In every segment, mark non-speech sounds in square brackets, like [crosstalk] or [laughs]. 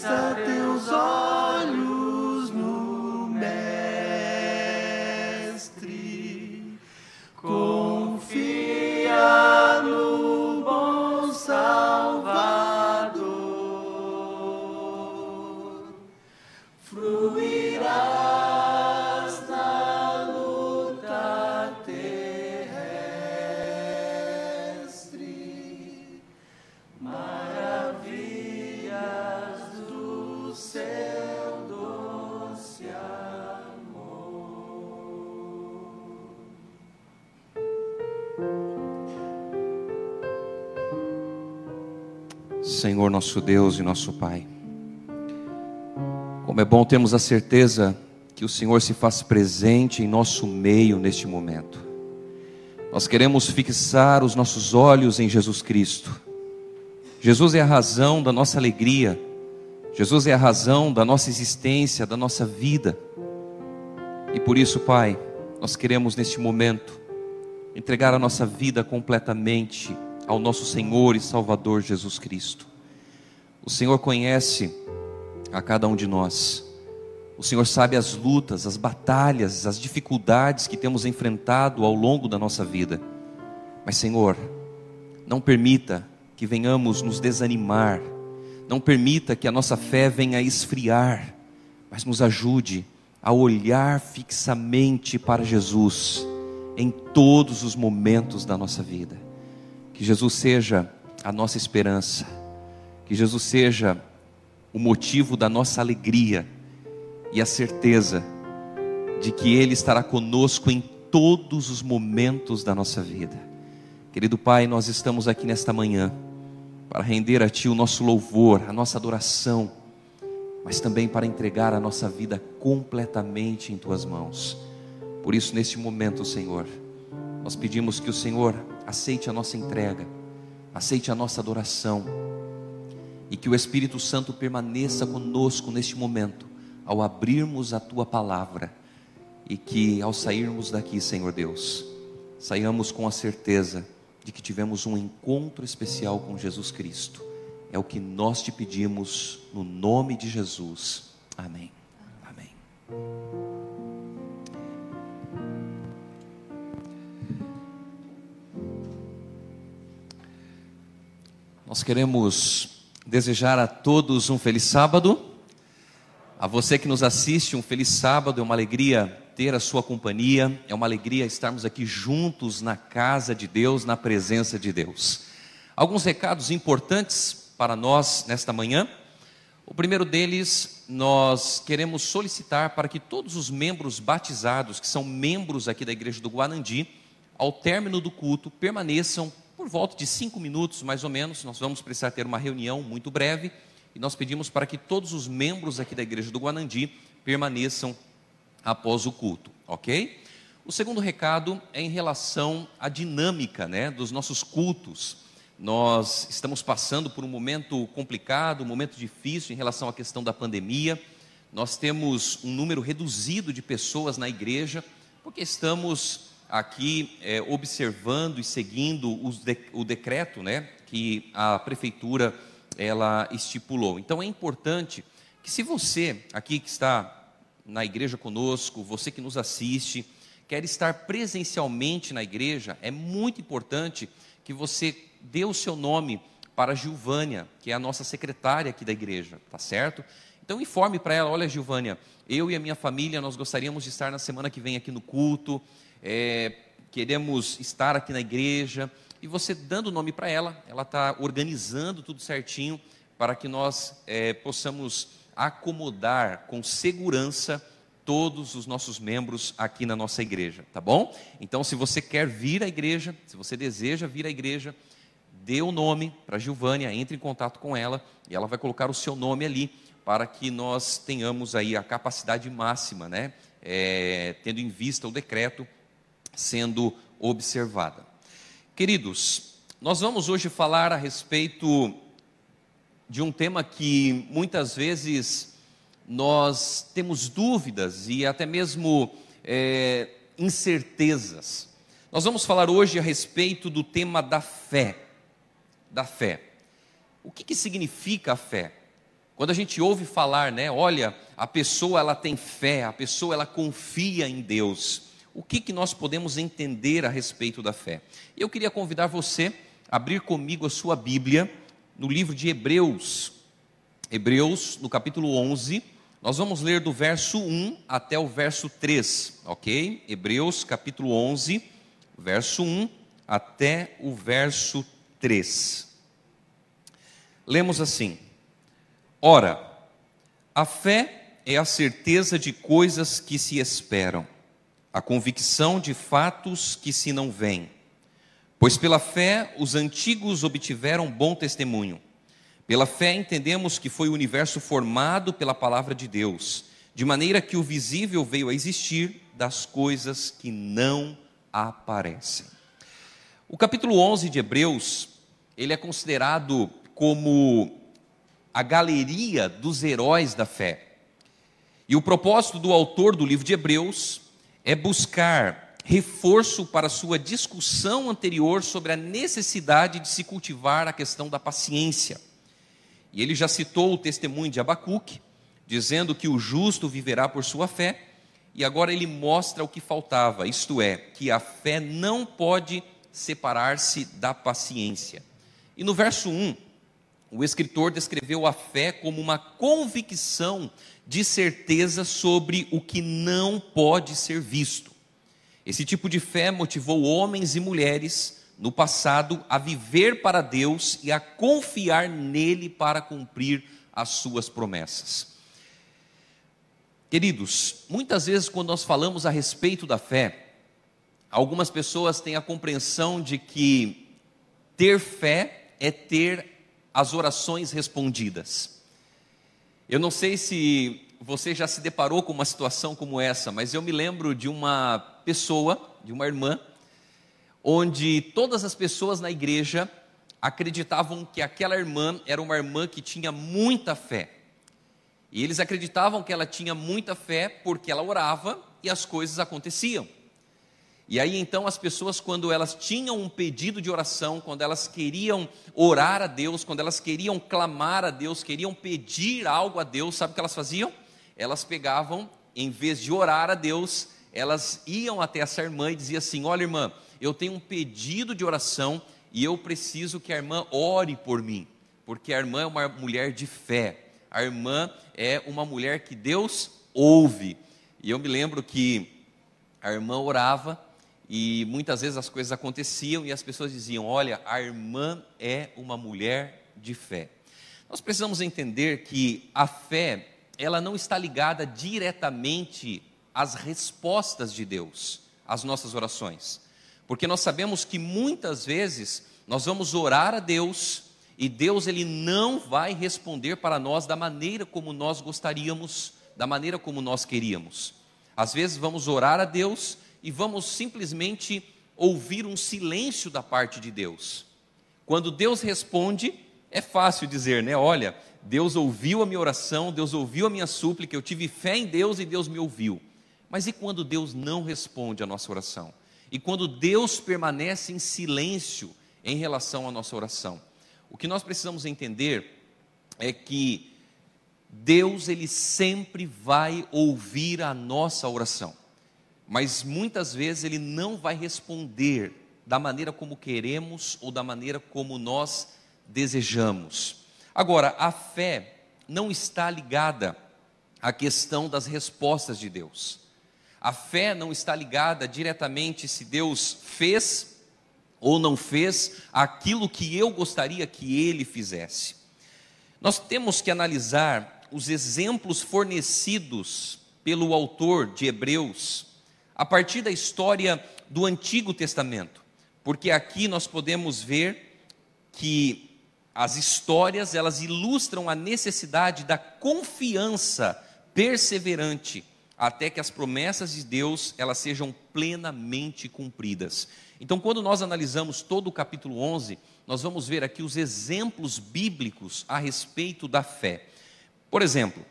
fixa teus olhos nosso Deus e nosso Pai. Como é bom termos a certeza que o Senhor se faz presente em nosso meio neste momento. Nós queremos fixar os nossos olhos em Jesus Cristo. Jesus é a razão da nossa alegria. Jesus é a razão da nossa existência, da nossa vida. E por isso, Pai, nós queremos neste momento entregar a nossa vida completamente ao nosso Senhor e Salvador Jesus Cristo. O Senhor conhece a cada um de nós. O Senhor sabe as lutas, as batalhas, as dificuldades que temos enfrentado ao longo da nossa vida. Mas, Senhor, não permita que venhamos nos desanimar, não permita que a nossa fé venha esfriar, mas nos ajude a olhar fixamente para Jesus em todos os momentos da nossa vida. Que Jesus seja a nossa esperança, que Jesus seja o motivo da nossa alegria e a certeza de que Ele estará conosco em todos os momentos da nossa vida. Querido Pai, nós estamos aqui nesta manhã para render a Ti o nosso louvor, a nossa adoração, mas também para entregar a nossa vida completamente em Tuas mãos. Por isso, neste momento, Senhor, nós pedimos que o Senhor aceite a nossa entrega, aceite a nossa adoração e que o Espírito Santo permaneça conosco neste momento, ao abrirmos a tua palavra e que ao sairmos daqui, Senhor Deus, saiamos com a certeza de que tivemos um encontro especial com Jesus Cristo. É o que nós te pedimos no nome de Jesus. Amém. Amém. Nós queremos desejar a todos um feliz sábado. A você que nos assiste, um feliz sábado. É uma alegria ter a sua companhia. É uma alegria estarmos aqui juntos na casa de Deus, na presença de Deus. Alguns recados importantes para nós nesta manhã. O primeiro deles, nós queremos solicitar para que todos os membros batizados, que são membros aqui da igreja do Guanandi, ao término do culto, permaneçam por volta de cinco minutos, mais ou menos. Nós vamos precisar ter uma reunião muito breve e nós pedimos para que todos os membros aqui da igreja do Guanandi permaneçam após o culto, ok? O segundo recado é em relação à dinâmica né, dos nossos cultos. Nós estamos passando por um momento complicado, um momento difícil em relação à questão da pandemia. Nós temos um número reduzido de pessoas na igreja, porque estamos aqui é, observando e seguindo de, o decreto né, que a prefeitura ela estipulou. Então é importante que se você aqui que está na igreja conosco, você que nos assiste, quer estar presencialmente na igreja, é muito importante que você dê o seu nome para a Gilvânia, que é a nossa secretária aqui da igreja, tá certo? Então informe para ela, olha Gilvânia, eu e a minha família, nós gostaríamos de estar na semana que vem aqui no culto, é, queremos estar aqui na igreja, e você dando o nome para ela, ela está organizando tudo certinho para que nós é, possamos acomodar com segurança todos os nossos membros aqui na nossa igreja, tá bom? Então, se você quer vir à igreja, se você deseja vir à igreja, dê o nome para Gilvânia, entre em contato com ela e ela vai colocar o seu nome ali para que nós tenhamos aí a capacidade máxima, né? É, tendo em vista o decreto sendo observada. Queridos, nós vamos hoje falar a respeito de um tema que muitas vezes nós temos dúvidas e até mesmo é, incertezas. Nós vamos falar hoje a respeito do tema da fé. Da fé. O que, que significa a fé? Quando a gente ouve falar, né, olha, a pessoa ela tem fé, a pessoa ela confia em Deus. O que, que nós podemos entender a respeito da fé? Eu queria convidar você a abrir comigo a sua Bíblia no livro de Hebreus. Hebreus, no capítulo 11, nós vamos ler do verso 1 até o verso 3, ok? Hebreus, capítulo 11, verso 1 até o verso 3. Lemos assim: Ora, a fé é a certeza de coisas que se esperam, a convicção de fatos que se não veem. Pois pela fé os antigos obtiveram bom testemunho. Pela fé entendemos que foi o universo formado pela palavra de Deus, de maneira que o visível veio a existir das coisas que não aparecem. O capítulo 11 de Hebreus, ele é considerado como a galeria dos heróis da fé. E o propósito do autor do livro de Hebreus é buscar reforço para sua discussão anterior sobre a necessidade de se cultivar a questão da paciência. E ele já citou o testemunho de Abacuque, dizendo que o justo viverá por sua fé, e agora ele mostra o que faltava, isto é, que a fé não pode separar-se da paciência. E no verso 1, o escritor descreveu a fé como uma convicção de certeza sobre o que não pode ser visto. Esse tipo de fé motivou homens e mulheres no passado a viver para Deus e a confiar nele para cumprir as suas promessas. Queridos, muitas vezes quando nós falamos a respeito da fé, algumas pessoas têm a compreensão de que ter fé é ter as orações respondidas. Eu não sei se você já se deparou com uma situação como essa, mas eu me lembro de uma pessoa, de uma irmã, onde todas as pessoas na igreja acreditavam que aquela irmã era uma irmã que tinha muita fé. E eles acreditavam que ela tinha muita fé porque ela orava e as coisas aconteciam. E aí então as pessoas, quando elas tinham um pedido de oração, quando elas queriam orar a Deus, quando elas queriam clamar a Deus, queriam pedir algo a Deus, sabe o que elas faziam? Elas pegavam, em vez de orar a Deus, elas iam até essa irmã e diziam assim: Olha, irmã, eu tenho um pedido de oração e eu preciso que a irmã ore por mim, porque a irmã é uma mulher de fé, a irmã é uma mulher que Deus ouve. E eu me lembro que a irmã orava e muitas vezes as coisas aconteciam e as pessoas diziam: Olha, a irmã é uma mulher de fé. Nós precisamos entender que a fé, ela não está ligada diretamente às respostas de Deus às nossas orações. Porque nós sabemos que muitas vezes nós vamos orar a Deus e Deus ele não vai responder para nós da maneira como nós gostaríamos, da maneira como nós queríamos. Às vezes vamos orar a Deus e vamos simplesmente ouvir um silêncio da parte de Deus. Quando Deus responde, é fácil dizer, né? Olha, Deus ouviu a minha oração, Deus ouviu a minha súplica, eu tive fé em Deus e Deus me ouviu. Mas e quando Deus não responde a nossa oração? E quando Deus permanece em silêncio em relação à nossa oração? O que nós precisamos entender é que Deus ele sempre vai ouvir a nossa oração mas muitas vezes ele não vai responder da maneira como queremos ou da maneira como nós desejamos. Agora, a fé não está ligada à questão das respostas de Deus. A fé não está ligada diretamente se Deus fez ou não fez aquilo que eu gostaria que ele fizesse. Nós temos que analisar os exemplos fornecidos pelo autor de Hebreus a partir da história do Antigo Testamento, porque aqui nós podemos ver que as histórias elas ilustram a necessidade da confiança perseverante até que as promessas de Deus elas sejam plenamente cumpridas. Então, quando nós analisamos todo o capítulo 11, nós vamos ver aqui os exemplos bíblicos a respeito da fé. Por exemplo,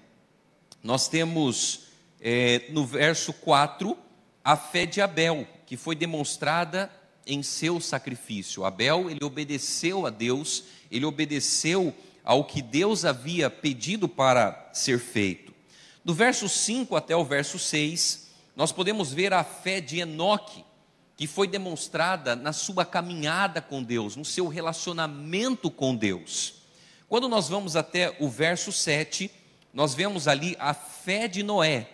nós temos é, no verso 4 a fé de Abel, que foi demonstrada em seu sacrifício. Abel, ele obedeceu a Deus, ele obedeceu ao que Deus havia pedido para ser feito. Do verso 5 até o verso 6, nós podemos ver a fé de Enoque, que foi demonstrada na sua caminhada com Deus, no seu relacionamento com Deus. Quando nós vamos até o verso 7, nós vemos ali a fé de Noé,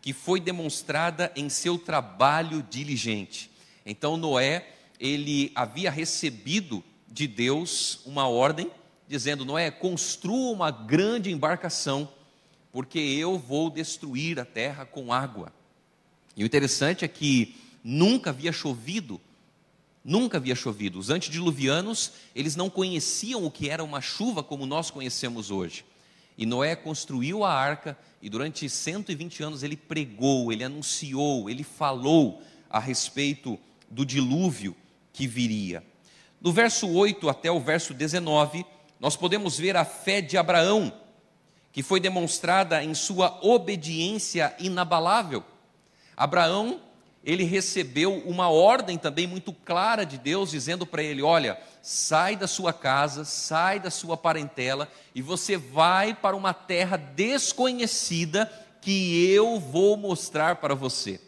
que foi demonstrada em seu trabalho diligente. Então Noé, ele havia recebido de Deus uma ordem dizendo: Noé, construa uma grande embarcação, porque eu vou destruir a terra com água. E o interessante é que nunca havia chovido, nunca havia chovido. Os antediluvianos, eles não conheciam o que era uma chuva como nós conhecemos hoje. E Noé construiu a arca e durante 120 anos ele pregou, ele anunciou, ele falou a respeito do dilúvio que viria. Do verso 8 até o verso 19, nós podemos ver a fé de Abraão, que foi demonstrada em sua obediência inabalável. Abraão, ele recebeu uma ordem também muito clara de Deus, dizendo para ele: Olha, sai da sua casa, sai da sua parentela, e você vai para uma terra desconhecida que eu vou mostrar para você.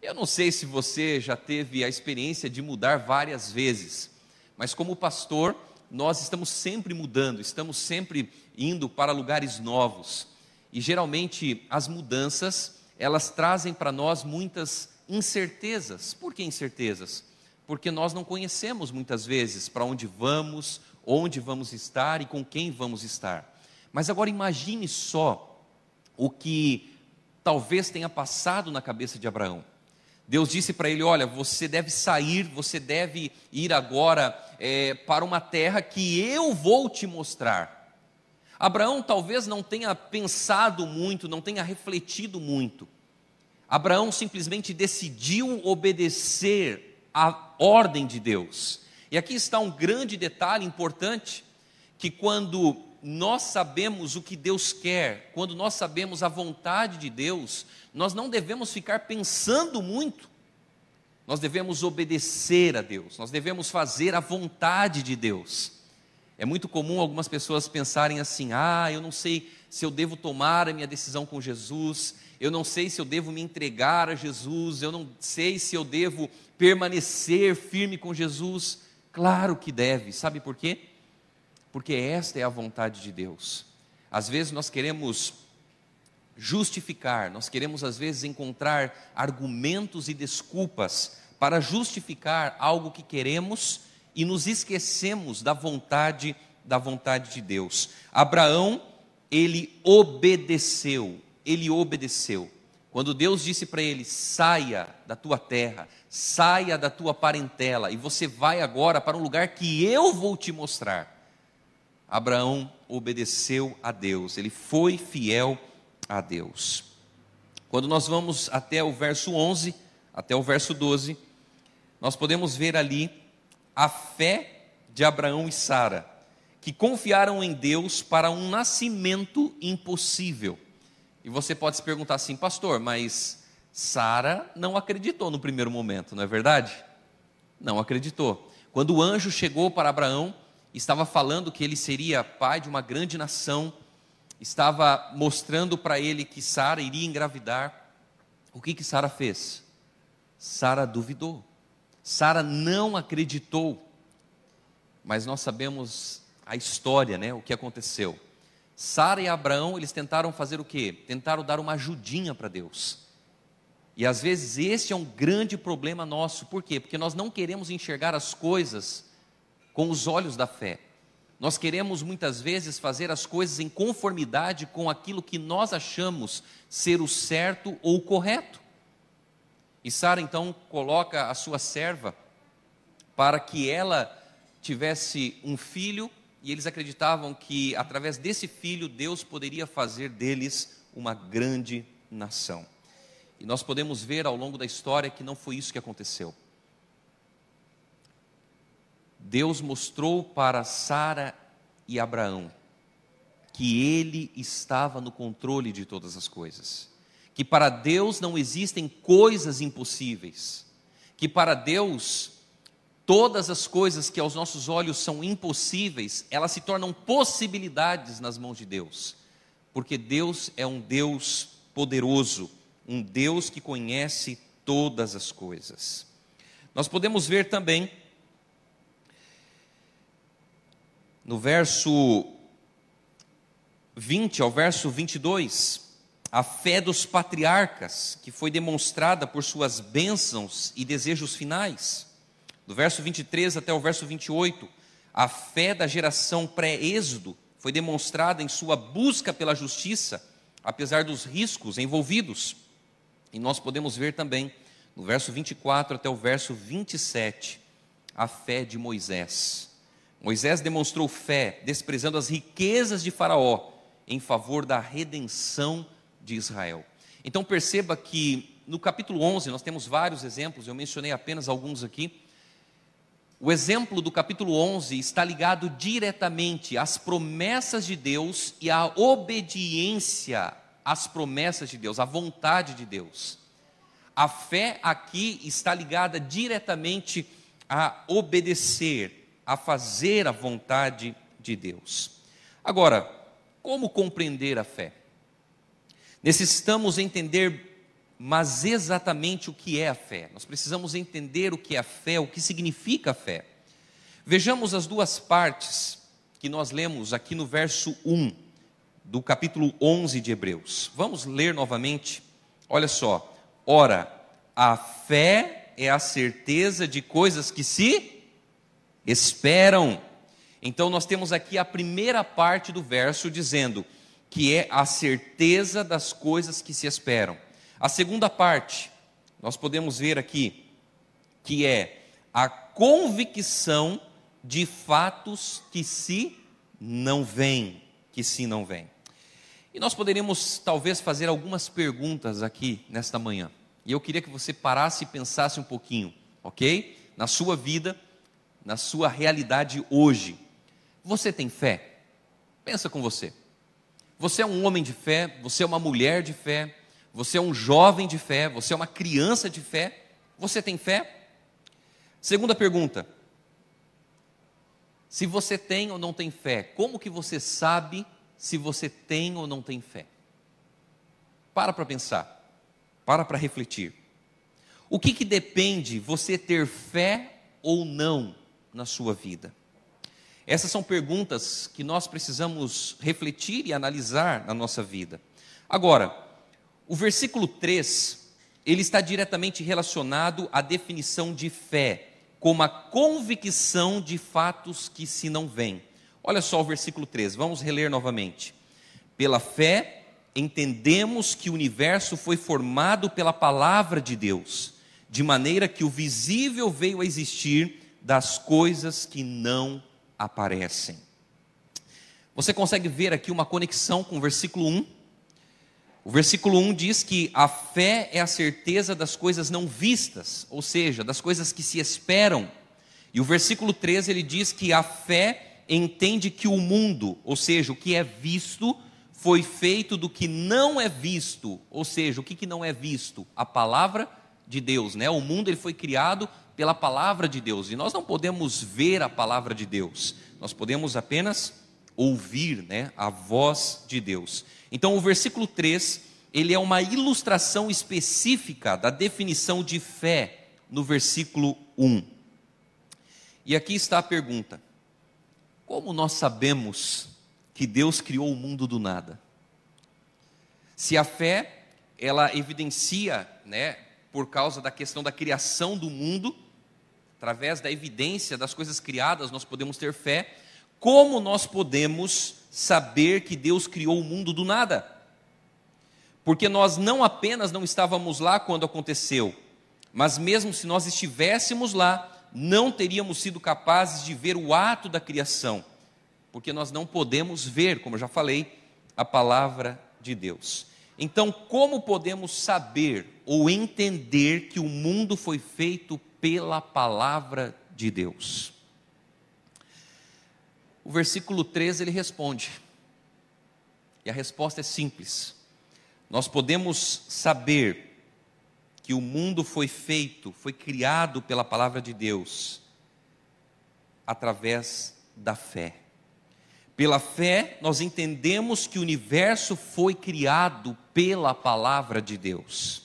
Eu não sei se você já teve a experiência de mudar várias vezes, mas como pastor, nós estamos sempre mudando, estamos sempre indo para lugares novos. E geralmente as mudanças, elas trazem para nós muitas incertezas. Por que incertezas? Porque nós não conhecemos muitas vezes para onde vamos, onde vamos estar e com quem vamos estar. Mas agora imagine só o que talvez tenha passado na cabeça de Abraão. Deus disse para ele: Olha, você deve sair, você deve ir agora é, para uma terra que eu vou te mostrar. Abraão talvez não tenha pensado muito, não tenha refletido muito. Abraão simplesmente decidiu obedecer à ordem de Deus. E aqui está um grande detalhe importante: que quando nós sabemos o que Deus quer, quando nós sabemos a vontade de Deus, nós não devemos ficar pensando muito, nós devemos obedecer a Deus, nós devemos fazer a vontade de Deus. É muito comum algumas pessoas pensarem assim: ah, eu não sei se eu devo tomar a minha decisão com Jesus, eu não sei se eu devo me entregar a Jesus, eu não sei se eu devo permanecer firme com Jesus. Claro que deve, sabe por quê? porque esta é a vontade de Deus. Às vezes nós queremos justificar, nós queremos às vezes encontrar argumentos e desculpas para justificar algo que queremos e nos esquecemos da vontade da vontade de Deus. Abraão, ele obedeceu, ele obedeceu. Quando Deus disse para ele: saia da tua terra, saia da tua parentela, e você vai agora para um lugar que eu vou te mostrar. Abraão obedeceu a Deus, ele foi fiel a Deus. Quando nós vamos até o verso 11, até o verso 12, nós podemos ver ali a fé de Abraão e Sara, que confiaram em Deus para um nascimento impossível. E você pode se perguntar assim, pastor, mas Sara não acreditou no primeiro momento, não é verdade? Não acreditou. Quando o anjo chegou para Abraão estava falando que ele seria pai de uma grande nação, estava mostrando para ele que Sara iria engravidar. O que que Sara fez? Sara duvidou. Sara não acreditou. Mas nós sabemos a história, né? O que aconteceu. Sara e Abraão, eles tentaram fazer o quê? Tentaram dar uma ajudinha para Deus. E às vezes esse é um grande problema nosso. Por quê? Porque nós não queremos enxergar as coisas com os olhos da fé. Nós queremos muitas vezes fazer as coisas em conformidade com aquilo que nós achamos ser o certo ou o correto. E Sara então coloca a sua serva para que ela tivesse um filho, e eles acreditavam que através desse filho Deus poderia fazer deles uma grande nação. E nós podemos ver ao longo da história que não foi isso que aconteceu. Deus mostrou para Sara e Abraão que ele estava no controle de todas as coisas, que para Deus não existem coisas impossíveis, que para Deus todas as coisas que aos nossos olhos são impossíveis, elas se tornam possibilidades nas mãos de Deus, porque Deus é um Deus poderoso, um Deus que conhece todas as coisas. Nós podemos ver também no verso 20 ao verso 22, a fé dos patriarcas, que foi demonstrada por suas bênçãos e desejos finais. Do verso 23 até o verso 28, a fé da geração pré-êxodo foi demonstrada em sua busca pela justiça, apesar dos riscos envolvidos. E nós podemos ver também, no verso 24 até o verso 27, a fé de Moisés. Moisés demonstrou fé, desprezando as riquezas de Faraó, em favor da redenção de Israel. Então perceba que no capítulo 11 nós temos vários exemplos, eu mencionei apenas alguns aqui. O exemplo do capítulo 11 está ligado diretamente às promessas de Deus e à obediência às promessas de Deus, à vontade de Deus. A fé aqui está ligada diretamente a obedecer, a fazer a vontade de Deus. Agora, como compreender a fé? Necessitamos entender mas exatamente o que é a fé. Nós precisamos entender o que é a fé, o que significa a fé. Vejamos as duas partes que nós lemos aqui no verso 1 do capítulo 11 de Hebreus. Vamos ler novamente. Olha só. Ora, a fé é a certeza de coisas que se esperam. Então nós temos aqui a primeira parte do verso dizendo que é a certeza das coisas que se esperam. A segunda parte, nós podemos ver aqui, que é a convicção de fatos que se não vêm, que se não vêm. E nós poderíamos talvez fazer algumas perguntas aqui nesta manhã. E eu queria que você parasse e pensasse um pouquinho, ok? Na sua vida, na sua realidade hoje. Você tem fé? Pensa com você. Você é um homem de fé, você é uma mulher de fé, você é um jovem de fé, você é uma criança de fé, você tem fé? Segunda pergunta: se você tem ou não tem fé, como que você sabe se você tem ou não tem fé? Para para pensar, para para refletir. O que, que depende você ter fé ou não na sua vida? Essas são perguntas que nós precisamos refletir e analisar na nossa vida. Agora, o versículo 3, ele está diretamente relacionado à definição de fé, como a convicção de fatos que se não veem. Olha só o versículo 3, vamos reler novamente. Pela fé, entendemos que o universo foi formado pela palavra de Deus, de maneira que o visível veio a existir das coisas que não aparecem. Você consegue ver aqui uma conexão com o versículo 1? O versículo 1 diz que a fé é a certeza das coisas não vistas, ou seja, das coisas que se esperam. E o versículo 3 ele diz que a fé entende que o mundo, ou seja, o que é visto, foi feito do que não é visto, ou seja, o que, que não é visto? A palavra de Deus, né? O mundo ele foi criado pela palavra de Deus e nós não podemos ver a palavra de Deus, nós podemos apenas ouvir, né, a voz de Deus. Então, o versículo 3, ele é uma ilustração específica da definição de fé no versículo 1. E aqui está a pergunta: Como nós sabemos que Deus criou o mundo do nada? Se a fé, ela evidencia, né, por causa da questão da criação do mundo, através da evidência das coisas criadas, nós podemos ter fé. Como nós podemos saber que Deus criou o mundo do nada. Porque nós não apenas não estávamos lá quando aconteceu, mas mesmo se nós estivéssemos lá, não teríamos sido capazes de ver o ato da criação, porque nós não podemos ver, como eu já falei, a palavra de Deus. Então, como podemos saber ou entender que o mundo foi feito pela palavra de Deus? O versículo 13 ele responde. E a resposta é simples. Nós podemos saber que o mundo foi feito, foi criado pela palavra de Deus, através da fé. Pela fé, nós entendemos que o universo foi criado pela palavra de Deus.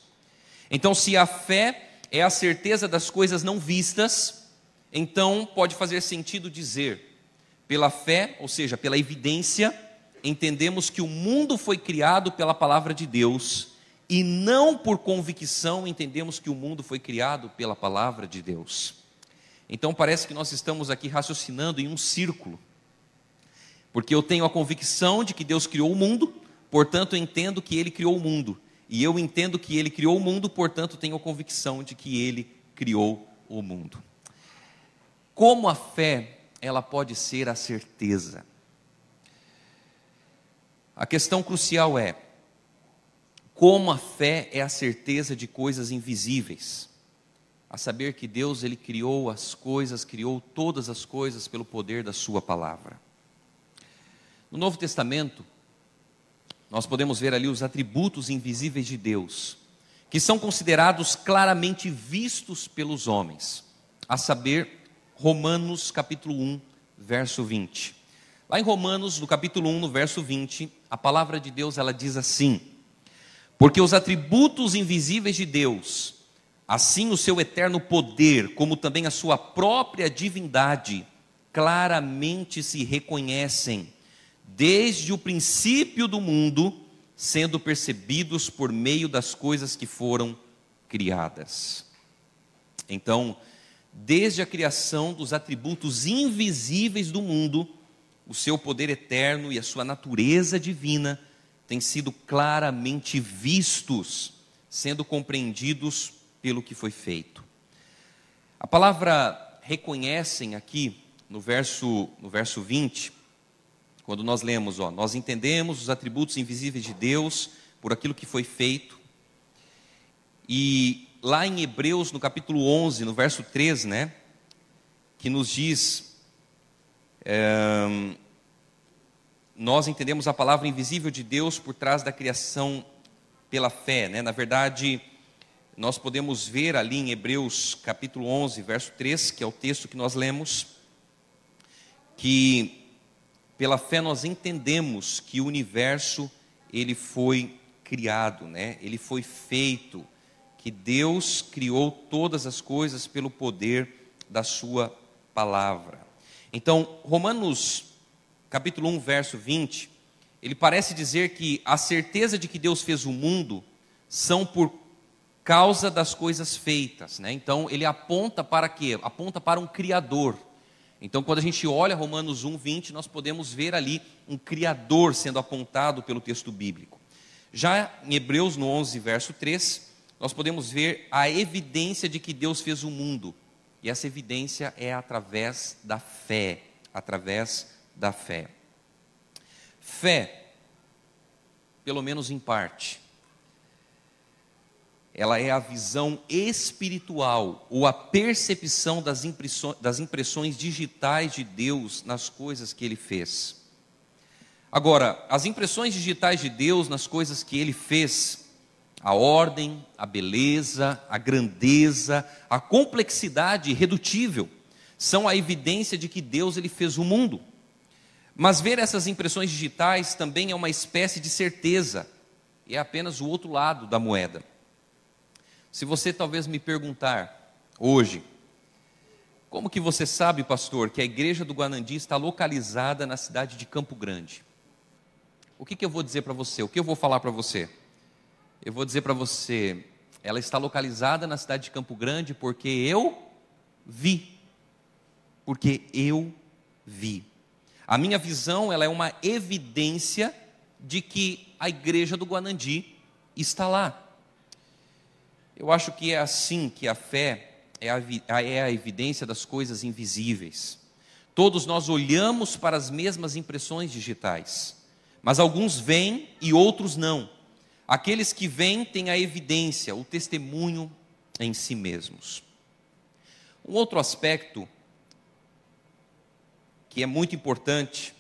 Então, se a fé é a certeza das coisas não vistas, então pode fazer sentido dizer, pela fé, ou seja, pela evidência, entendemos que o mundo foi criado pela palavra de Deus e não por convicção entendemos que o mundo foi criado pela palavra de Deus. Então parece que nós estamos aqui raciocinando em um círculo. Porque eu tenho a convicção de que Deus criou o mundo, portanto entendo que ele criou o mundo. E eu entendo que ele criou o mundo, portanto tenho a convicção de que ele criou o mundo. Como a fé, ela pode ser a certeza. A questão crucial é: como a fé é a certeza de coisas invisíveis? A saber que Deus ele criou as coisas, criou todas as coisas pelo poder da sua palavra. No Novo Testamento, nós podemos ver ali os atributos invisíveis de Deus, que são considerados claramente vistos pelos homens, a saber, Romanos capítulo 1, verso 20. Lá em Romanos, no capítulo 1, no verso 20, a palavra de Deus ela diz assim: Porque os atributos invisíveis de Deus, assim o seu eterno poder, como também a sua própria divindade, claramente se reconhecem desde o princípio do mundo, sendo percebidos por meio das coisas que foram criadas. Então, desde a criação dos atributos invisíveis do mundo, o seu poder eterno e a sua natureza divina têm sido claramente vistos, sendo compreendidos pelo que foi feito. A palavra reconhecem aqui no verso no verso 20 quando nós lemos, ó, nós entendemos os atributos invisíveis de Deus por aquilo que foi feito. E lá em Hebreus, no capítulo 11, no verso 3, né, que nos diz, é, nós entendemos a palavra invisível de Deus por trás da criação pela fé, né? Na verdade, nós podemos ver ali em Hebreus capítulo 11, verso 3, que é o texto que nós lemos, que pela fé nós entendemos que o universo ele foi criado, né? Ele foi feito, que Deus criou todas as coisas pelo poder da sua palavra. Então, Romanos capítulo 1, verso 20, ele parece dizer que a certeza de que Deus fez o mundo são por causa das coisas feitas, né? Então, ele aponta para quê? Aponta para um criador. Então, quando a gente olha Romanos 1, 20, nós podemos ver ali um Criador sendo apontado pelo texto bíblico. Já em Hebreus, no 11, verso 3, nós podemos ver a evidência de que Deus fez o mundo. E essa evidência é através da fé. Através da fé. Fé, pelo menos em parte, ela é a visão espiritual ou a percepção das impressões, das impressões digitais de Deus nas coisas que ele fez. Agora, as impressões digitais de Deus nas coisas que ele fez, a ordem, a beleza, a grandeza, a complexidade irredutível, são a evidência de que Deus ele fez o mundo. Mas ver essas impressões digitais também é uma espécie de certeza, é apenas o outro lado da moeda. Se você talvez me perguntar hoje, como que você sabe, pastor, que a igreja do Guanandi está localizada na cidade de Campo Grande? O que, que eu vou dizer para você? O que eu vou falar para você? Eu vou dizer para você, ela está localizada na cidade de Campo Grande porque eu vi. Porque eu vi. A minha visão, ela é uma evidência de que a igreja do Guanandi está lá. Eu acho que é assim que a fé é a, é a evidência das coisas invisíveis. Todos nós olhamos para as mesmas impressões digitais, mas alguns veem e outros não. Aqueles que veem têm a evidência, o testemunho em si mesmos. Um outro aspecto que é muito importante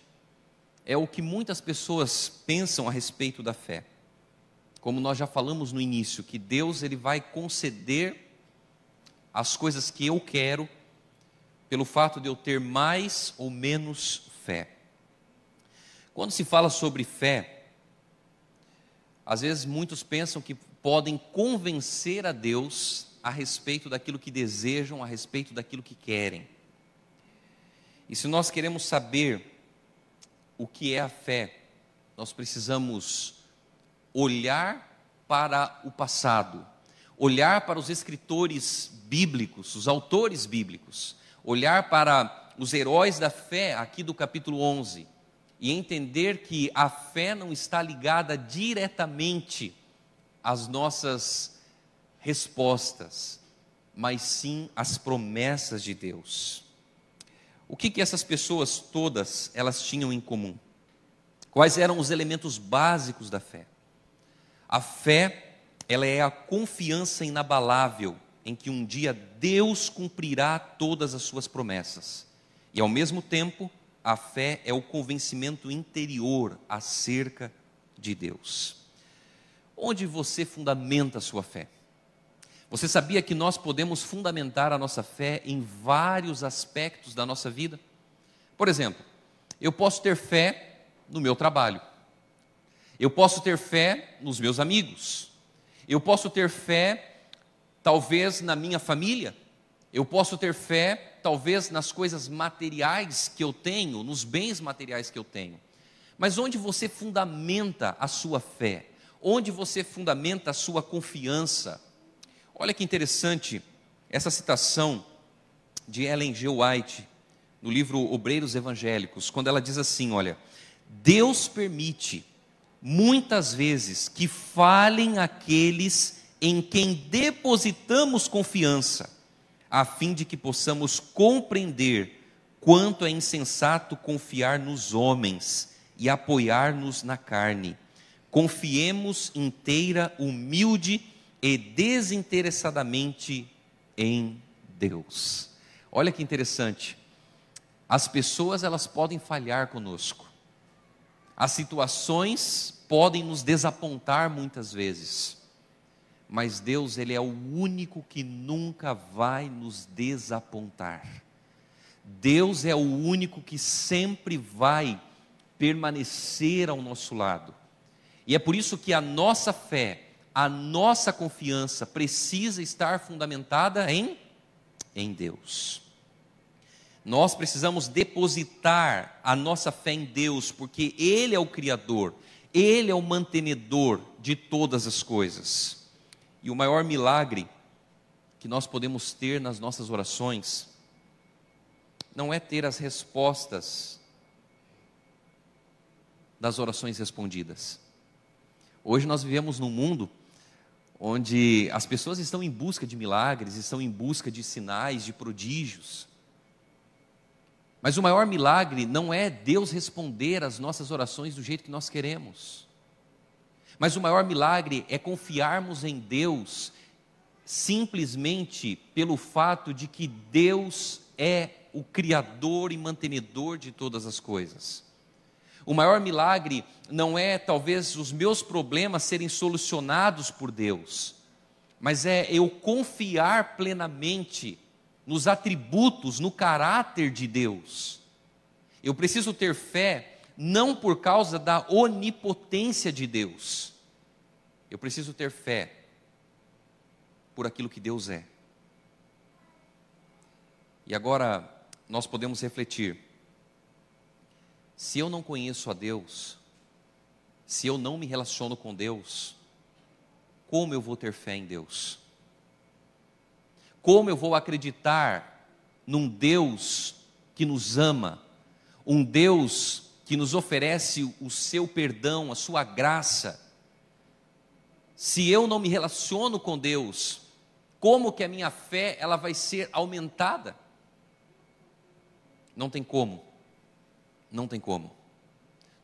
é o que muitas pessoas pensam a respeito da fé como nós já falamos no início, que Deus ele vai conceder as coisas que eu quero pelo fato de eu ter mais ou menos fé. Quando se fala sobre fé, às vezes muitos pensam que podem convencer a Deus a respeito daquilo que desejam, a respeito daquilo que querem. E se nós queremos saber o que é a fé, nós precisamos olhar para o passado, olhar para os escritores bíblicos, os autores bíblicos, olhar para os heróis da fé aqui do capítulo 11 e entender que a fé não está ligada diretamente às nossas respostas, mas sim às promessas de Deus. O que, que essas pessoas todas elas tinham em comum? Quais eram os elementos básicos da fé? A fé, ela é a confiança inabalável em que um dia Deus cumprirá todas as suas promessas. E ao mesmo tempo, a fé é o convencimento interior acerca de Deus. Onde você fundamenta a sua fé? Você sabia que nós podemos fundamentar a nossa fé em vários aspectos da nossa vida? Por exemplo, eu posso ter fé no meu trabalho, eu posso ter fé nos meus amigos, eu posso ter fé, talvez, na minha família, eu posso ter fé, talvez, nas coisas materiais que eu tenho, nos bens materiais que eu tenho. Mas onde você fundamenta a sua fé? Onde você fundamenta a sua confiança? Olha que interessante essa citação de Ellen G. White, no livro Obreiros Evangélicos, quando ela diz assim: Olha, Deus permite muitas vezes que falem aqueles em quem depositamos confiança a fim de que possamos compreender quanto é insensato confiar nos homens e apoiar-nos na carne. Confiemos inteira, humilde e desinteressadamente em Deus. Olha que interessante. As pessoas elas podem falhar conosco. As situações podem nos desapontar muitas vezes mas Deus, Ele é o único que nunca vai nos desapontar. Deus é o único que sempre vai permanecer ao nosso lado. E é por isso que a nossa fé, a nossa confiança precisa estar fundamentada em, em Deus. Nós precisamos depositar a nossa fé em Deus, porque Ele é o Criador, Ele é o mantenedor de todas as coisas. E o maior milagre que nós podemos ter nas nossas orações não é ter as respostas das orações respondidas. Hoje nós vivemos num mundo onde as pessoas estão em busca de milagres, estão em busca de sinais, de prodígios. Mas o maior milagre não é Deus responder às nossas orações do jeito que nós queremos. Mas o maior milagre é confiarmos em Deus simplesmente pelo fato de que Deus é o Criador e mantenedor de todas as coisas. O maior milagre não é talvez os meus problemas serem solucionados por Deus, mas é eu confiar plenamente nos atributos, no caráter de Deus. Eu preciso ter fé não por causa da onipotência de Deus. Eu preciso ter fé por aquilo que Deus é. E agora nós podemos refletir: se eu não conheço a Deus, se eu não me relaciono com Deus, como eu vou ter fé em Deus? Como eu vou acreditar num Deus que nos ama, um Deus que nos oferece o seu perdão, a sua graça, se eu não me relaciono com Deus, como que a minha fé ela vai ser aumentada? Não tem como. Não tem como.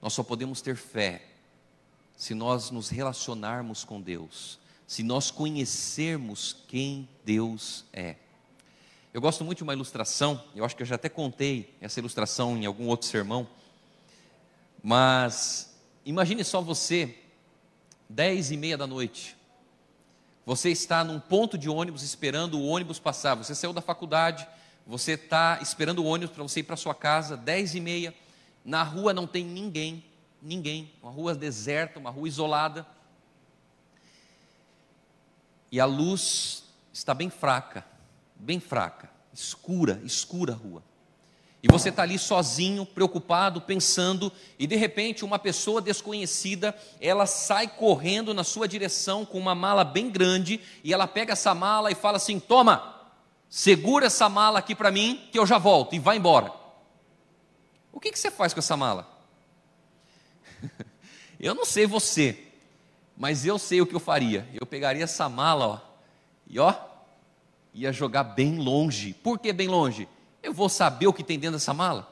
Nós só podemos ter fé se nós nos relacionarmos com Deus, se nós conhecermos quem Deus é. Eu gosto muito de uma ilustração, eu acho que eu já até contei essa ilustração em algum outro sermão mas imagine só você, dez e meia da noite, você está num ponto de ônibus esperando o ônibus passar. Você saiu da faculdade, Você está esperando o ônibus para você ir para sua casa, 10 e meia. Na rua não tem ninguém, ninguém. Uma rua deserta, uma rua isolada. E a luz está bem fraca, bem fraca, escura, escura a rua. E você está ali sozinho, preocupado, pensando, e de repente uma pessoa desconhecida, ela sai correndo na sua direção com uma mala bem grande, e ela pega essa mala e fala assim: Toma, segura essa mala aqui para mim, que eu já volto, e vai embora. O que, que você faz com essa mala? [laughs] eu não sei você, mas eu sei o que eu faria. Eu pegaria essa mala, ó, e ó, ia jogar bem longe. Por que bem longe? Eu vou saber o que tem dentro dessa mala?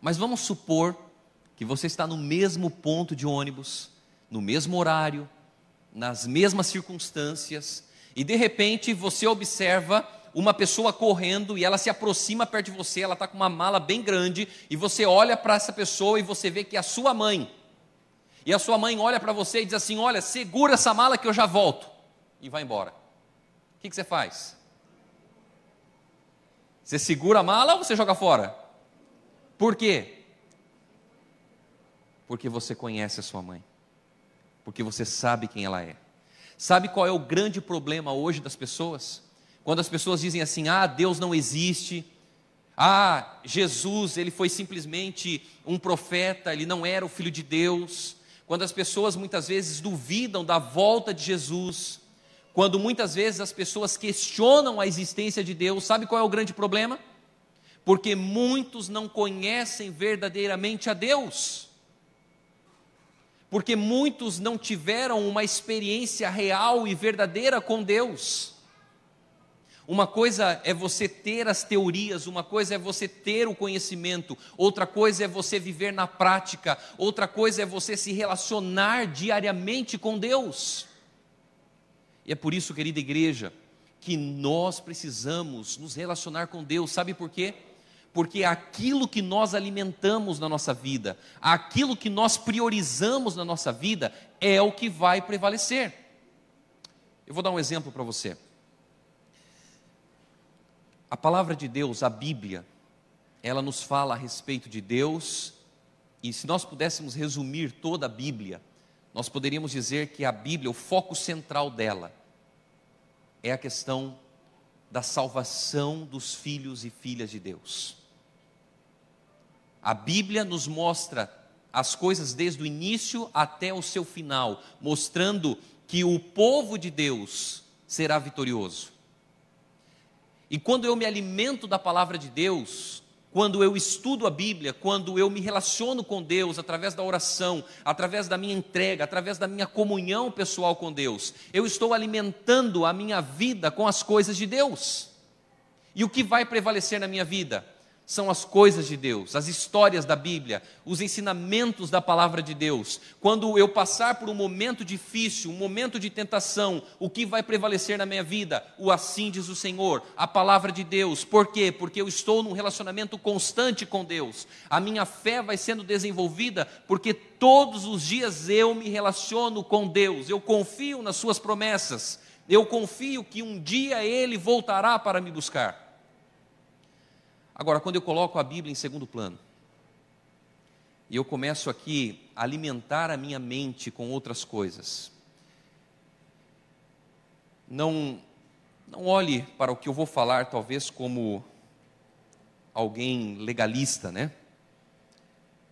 Mas vamos supor que você está no mesmo ponto de ônibus, no mesmo horário, nas mesmas circunstâncias, e de repente você observa uma pessoa correndo e ela se aproxima perto de você, ela está com uma mala bem grande, e você olha para essa pessoa e você vê que é a sua mãe. E a sua mãe olha para você e diz assim: Olha, segura essa mala que eu já volto. E vai embora. O que, que você faz? Você segura a mala ou você joga fora? Por quê? Porque você conhece a sua mãe. Porque você sabe quem ela é. Sabe qual é o grande problema hoje das pessoas? Quando as pessoas dizem assim: "Ah, Deus não existe. Ah, Jesus, ele foi simplesmente um profeta, ele não era o filho de Deus". Quando as pessoas muitas vezes duvidam da volta de Jesus, quando muitas vezes as pessoas questionam a existência de Deus, sabe qual é o grande problema? Porque muitos não conhecem verdadeiramente a Deus. Porque muitos não tiveram uma experiência real e verdadeira com Deus. Uma coisa é você ter as teorias, uma coisa é você ter o conhecimento, outra coisa é você viver na prática, outra coisa é você se relacionar diariamente com Deus. É por isso, querida igreja, que nós precisamos nos relacionar com Deus. Sabe por quê? Porque aquilo que nós alimentamos na nossa vida, aquilo que nós priorizamos na nossa vida, é o que vai prevalecer. Eu vou dar um exemplo para você. A palavra de Deus, a Bíblia, ela nos fala a respeito de Deus, e se nós pudéssemos resumir toda a Bíblia, nós poderíamos dizer que a Bíblia, o foco central dela, é a questão da salvação dos filhos e filhas de Deus. A Bíblia nos mostra as coisas desde o início até o seu final, mostrando que o povo de Deus será vitorioso. E quando eu me alimento da palavra de Deus, quando eu estudo a Bíblia, quando eu me relaciono com Deus através da oração, através da minha entrega, através da minha comunhão pessoal com Deus, eu estou alimentando a minha vida com as coisas de Deus. E o que vai prevalecer na minha vida? São as coisas de Deus, as histórias da Bíblia, os ensinamentos da palavra de Deus. Quando eu passar por um momento difícil, um momento de tentação, o que vai prevalecer na minha vida? O assim diz o Senhor, a palavra de Deus. Por quê? Porque eu estou num relacionamento constante com Deus. A minha fé vai sendo desenvolvida porque todos os dias eu me relaciono com Deus. Eu confio nas suas promessas. Eu confio que um dia ele voltará para me buscar. Agora, quando eu coloco a Bíblia em segundo plano, e eu começo aqui a alimentar a minha mente com outras coisas, não, não olhe para o que eu vou falar, talvez como alguém legalista, né?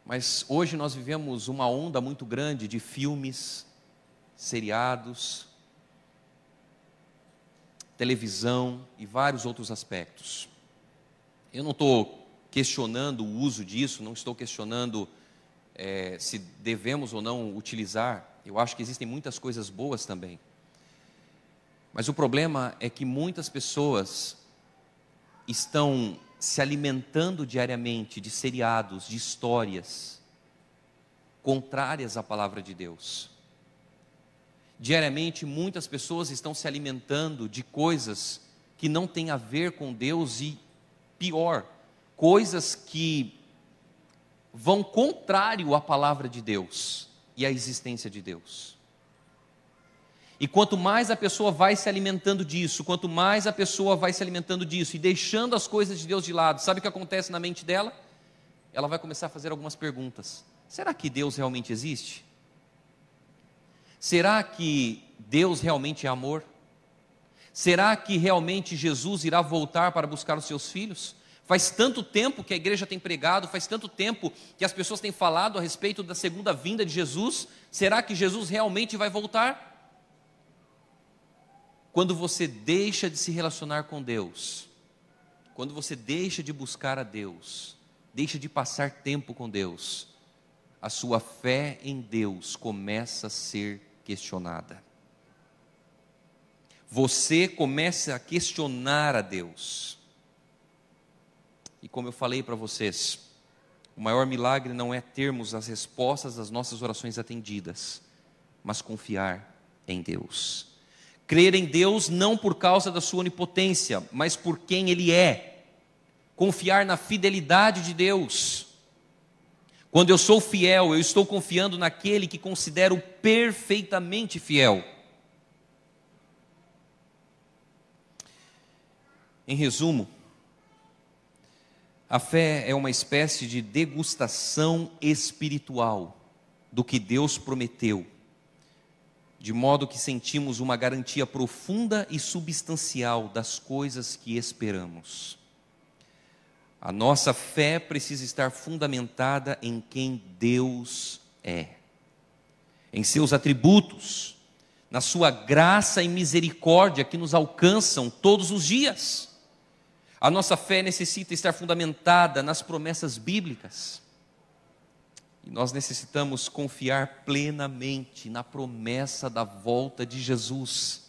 Mas hoje nós vivemos uma onda muito grande de filmes, seriados, televisão e vários outros aspectos. Eu não estou questionando o uso disso, não estou questionando é, se devemos ou não utilizar. Eu acho que existem muitas coisas boas também. Mas o problema é que muitas pessoas estão se alimentando diariamente de seriados, de histórias contrárias à palavra de Deus. Diariamente, muitas pessoas estão se alimentando de coisas que não têm a ver com Deus e pior, coisas que vão contrário à palavra de Deus e à existência de Deus. E quanto mais a pessoa vai se alimentando disso, quanto mais a pessoa vai se alimentando disso e deixando as coisas de Deus de lado, sabe o que acontece na mente dela? Ela vai começar a fazer algumas perguntas. Será que Deus realmente existe? Será que Deus realmente é amor? Será que realmente Jesus irá voltar para buscar os seus filhos? Faz tanto tempo que a igreja tem pregado, faz tanto tempo que as pessoas têm falado a respeito da segunda vinda de Jesus. Será que Jesus realmente vai voltar? Quando você deixa de se relacionar com Deus, quando você deixa de buscar a Deus, deixa de passar tempo com Deus, a sua fé em Deus começa a ser questionada. Você começa a questionar a Deus. E como eu falei para vocês, o maior milagre não é termos as respostas das nossas orações atendidas, mas confiar em Deus. Crer em Deus não por causa da sua onipotência, mas por quem Ele é. Confiar na fidelidade de Deus. Quando eu sou fiel, eu estou confiando naquele que considero perfeitamente fiel. Em resumo, a fé é uma espécie de degustação espiritual do que Deus prometeu de modo que sentimos uma garantia profunda e substancial das coisas que esperamos. A nossa fé precisa estar fundamentada em quem Deus é, em seus atributos, na sua graça e misericórdia que nos alcançam todos os dias. A nossa fé necessita estar fundamentada nas promessas bíblicas. E nós necessitamos confiar plenamente na promessa da volta de Jesus.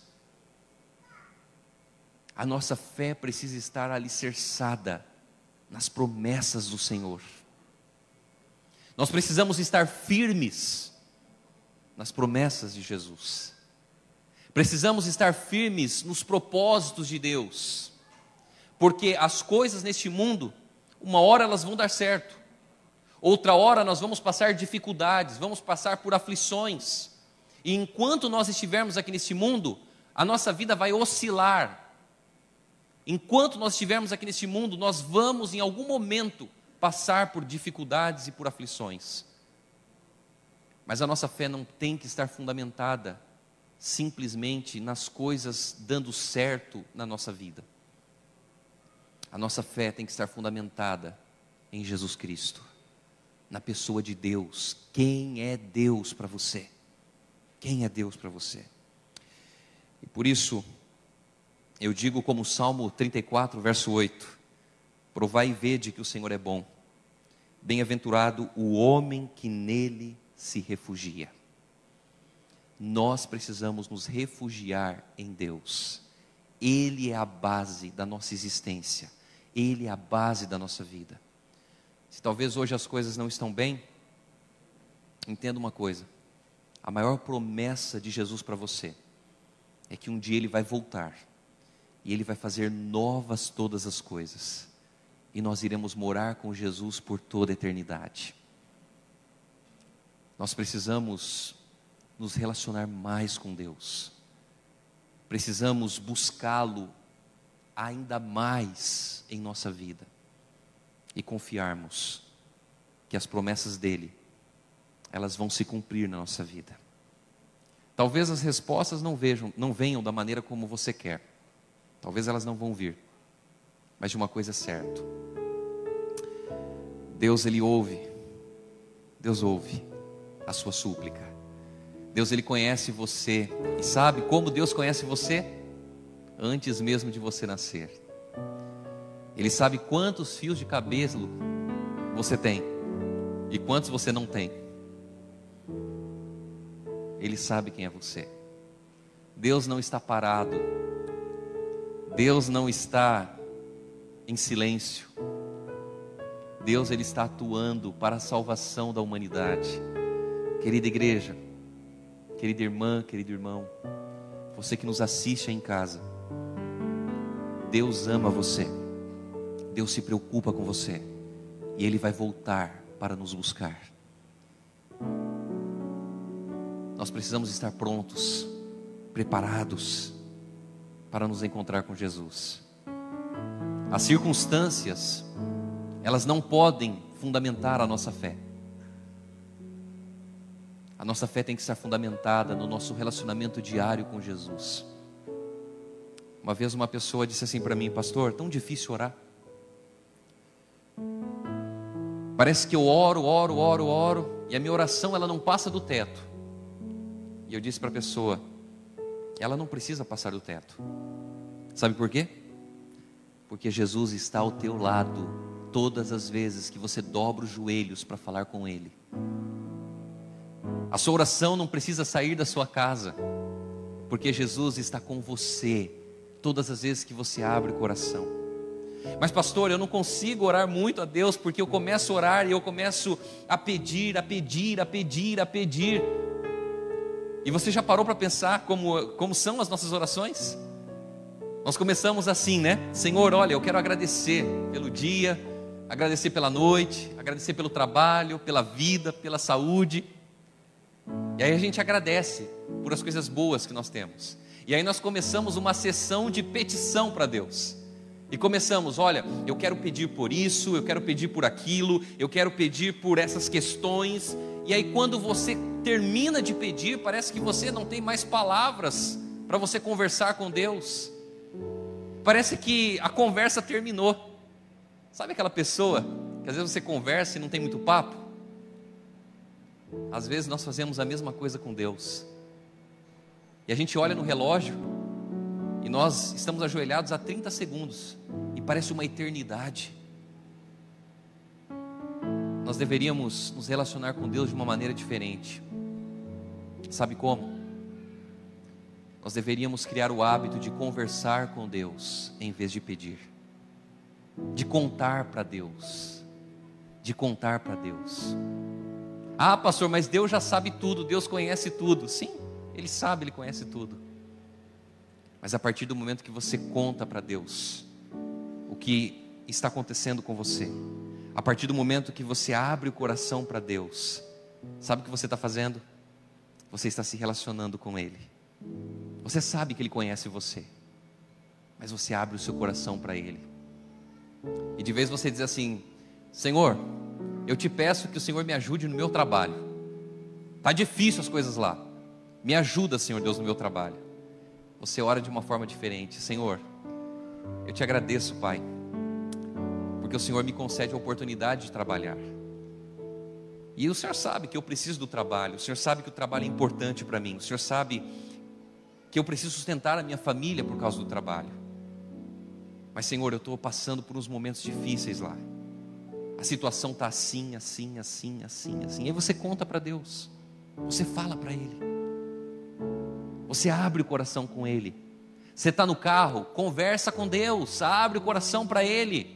A nossa fé precisa estar alicerçada nas promessas do Senhor. Nós precisamos estar firmes nas promessas de Jesus. Precisamos estar firmes nos propósitos de Deus. Porque as coisas neste mundo, uma hora elas vão dar certo, Outra hora nós vamos passar dificuldades, vamos passar por aflições. E enquanto nós estivermos aqui nesse mundo, a nossa vida vai oscilar. Enquanto nós estivermos aqui nesse mundo, nós vamos em algum momento passar por dificuldades e por aflições. Mas a nossa fé não tem que estar fundamentada simplesmente nas coisas dando certo na nossa vida. A nossa fé tem que estar fundamentada em Jesus Cristo na pessoa de Deus. Quem é Deus para você? Quem é Deus para você? E por isso, eu digo como Salmo 34, verso 8: Provai e vede que o Senhor é bom. Bem-aventurado o homem que nele se refugia. Nós precisamos nos refugiar em Deus. Ele é a base da nossa existência. Ele é a base da nossa vida. Se talvez hoje as coisas não estão bem, entenda uma coisa: a maior promessa de Jesus para você é que um dia ele vai voltar e ele vai fazer novas todas as coisas, e nós iremos morar com Jesus por toda a eternidade. Nós precisamos nos relacionar mais com Deus, precisamos buscá-lo ainda mais em nossa vida e confiarmos que as promessas dele elas vão se cumprir na nossa vida. Talvez as respostas não vejam, não venham da maneira como você quer. Talvez elas não vão vir. Mas de uma coisa é certa. Deus ele ouve. Deus ouve a sua súplica. Deus ele conhece você e sabe como Deus conhece você antes mesmo de você nascer. Ele sabe quantos fios de cabelo você tem e quantos você não tem. Ele sabe quem é você. Deus não está parado. Deus não está em silêncio. Deus ele está atuando para a salvação da humanidade. Querida igreja, querida irmã, querido irmão, você que nos assiste em casa, Deus ama você. Deus se preocupa com você e Ele vai voltar para nos buscar. Nós precisamos estar prontos preparados para nos encontrar com Jesus. As circunstâncias, elas não podem fundamentar a nossa fé. A nossa fé tem que estar fundamentada no nosso relacionamento diário com Jesus. Uma vez uma pessoa disse assim para mim, pastor, tão difícil orar. Parece que eu oro, oro, oro, oro, e a minha oração ela não passa do teto. E eu disse para a pessoa, ela não precisa passar do teto. Sabe por quê? Porque Jesus está ao teu lado todas as vezes que você dobra os joelhos para falar com Ele. A sua oração não precisa sair da sua casa, porque Jesus está com você todas as vezes que você abre o coração. Mas, pastor, eu não consigo orar muito a Deus, porque eu começo a orar e eu começo a pedir, a pedir, a pedir, a pedir. E você já parou para pensar como, como são as nossas orações? Nós começamos assim, né? Senhor, olha, eu quero agradecer pelo dia, agradecer pela noite, agradecer pelo trabalho, pela vida, pela saúde. E aí a gente agradece por as coisas boas que nós temos. E aí nós começamos uma sessão de petição para Deus. E começamos, olha, eu quero pedir por isso, eu quero pedir por aquilo, eu quero pedir por essas questões. E aí quando você termina de pedir, parece que você não tem mais palavras para você conversar com Deus. Parece que a conversa terminou. Sabe aquela pessoa que às vezes você conversa e não tem muito papo? Às vezes nós fazemos a mesma coisa com Deus. E a gente olha no relógio e nós estamos ajoelhados há 30 segundos e parece uma eternidade. Nós deveríamos nos relacionar com Deus de uma maneira diferente. Sabe como? Nós deveríamos criar o hábito de conversar com Deus em vez de pedir, de contar para Deus, de contar para Deus. Ah, pastor, mas Deus já sabe tudo, Deus conhece tudo. Sim, Ele sabe, Ele conhece tudo. Mas a partir do momento que você conta para Deus o que está acontecendo com você, a partir do momento que você abre o coração para Deus, sabe o que você está fazendo? Você está se relacionando com Ele. Você sabe que Ele conhece você, mas você abre o seu coração para Ele. E de vez você diz assim: Senhor, eu te peço que o Senhor me ajude no meu trabalho. Tá difícil as coisas lá. Me ajuda, Senhor Deus, no meu trabalho. Você ora de uma forma diferente. Senhor, eu te agradeço, Pai, porque o Senhor me concede a oportunidade de trabalhar. E o Senhor sabe que eu preciso do trabalho, o Senhor sabe que o trabalho é importante para mim, o Senhor sabe que eu preciso sustentar a minha família por causa do trabalho. Mas, Senhor, eu estou passando por uns momentos difíceis lá. A situação está assim, assim, assim, assim, assim. E aí você conta para Deus, você fala para Ele, você abre o coração com Ele. Você está no carro, conversa com Deus, abre o coração para Ele.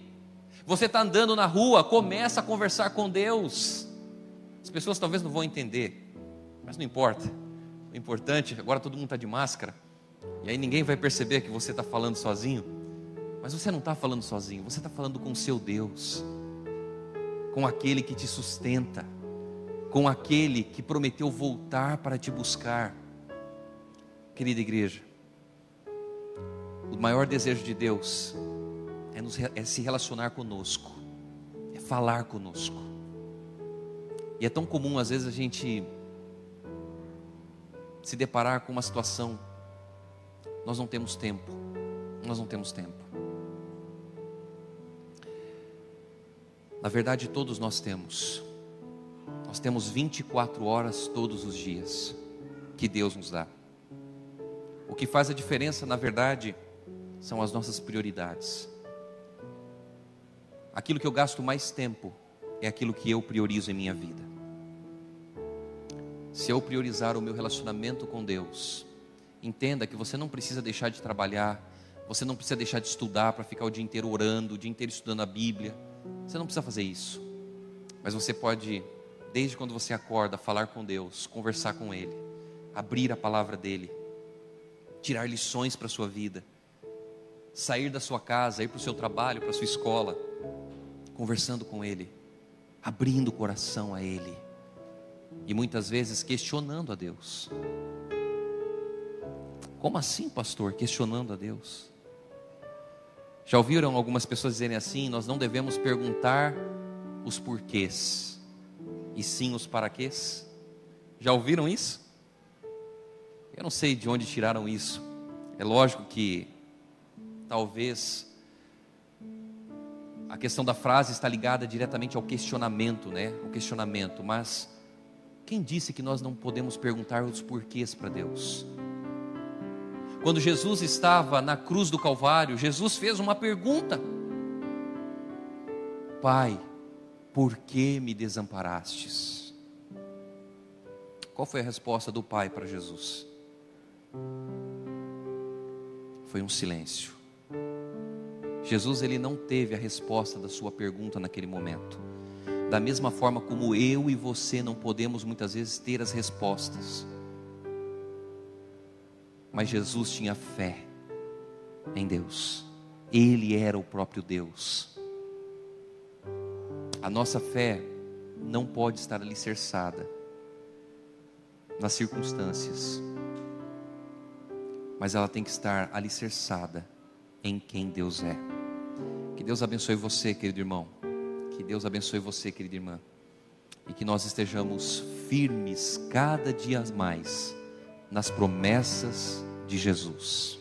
Você está andando na rua, começa a conversar com Deus. As pessoas talvez não vão entender, mas não importa. O importante, agora todo mundo está de máscara, e aí ninguém vai perceber que você está falando sozinho. Mas você não está falando sozinho, você está falando com o seu Deus, com aquele que te sustenta, com aquele que prometeu voltar para te buscar. Querida igreja, o maior desejo de Deus é, nos, é se relacionar conosco, é falar conosco. E é tão comum às vezes a gente se deparar com uma situação, nós não temos tempo, nós não temos tempo. Na verdade, todos nós temos. Nós temos 24 horas todos os dias que Deus nos dá. O que faz a diferença, na verdade, são as nossas prioridades. Aquilo que eu gasto mais tempo é aquilo que eu priorizo em minha vida. Se eu priorizar o meu relacionamento com Deus, entenda que você não precisa deixar de trabalhar, você não precisa deixar de estudar para ficar o dia inteiro orando, o dia inteiro estudando a Bíblia. Você não precisa fazer isso. Mas você pode, desde quando você acorda, falar com Deus, conversar com Ele, abrir a palavra dEle, tirar lições para a sua vida, sair da sua casa, ir para o seu trabalho, para a sua escola, conversando com Ele, abrindo o coração a Ele e muitas vezes questionando a Deus. Como assim, pastor? Questionando a Deus. Já ouviram algumas pessoas dizerem assim: nós não devemos perguntar os porquês, e sim os paraquês? Já ouviram isso? Eu não sei de onde tiraram isso. É lógico que talvez a questão da frase está ligada diretamente ao questionamento, né? O questionamento, mas quem disse que nós não podemos perguntar os porquês para Deus? Quando Jesus estava na cruz do Calvário, Jesus fez uma pergunta: Pai, por que me desamparastes? Qual foi a resposta do Pai para Jesus? Foi um silêncio. Jesus ele não teve a resposta da sua pergunta naquele momento. Da mesma forma como eu e você não podemos muitas vezes ter as respostas. Mas Jesus tinha fé em Deus. Ele era o próprio Deus. A nossa fé não pode estar alicerçada nas circunstâncias, mas ela tem que estar alicerçada em quem Deus é. Que Deus abençoe você, querido irmão. Que Deus abençoe você, querida irmã. E que nós estejamos firmes cada dia mais nas promessas de Jesus.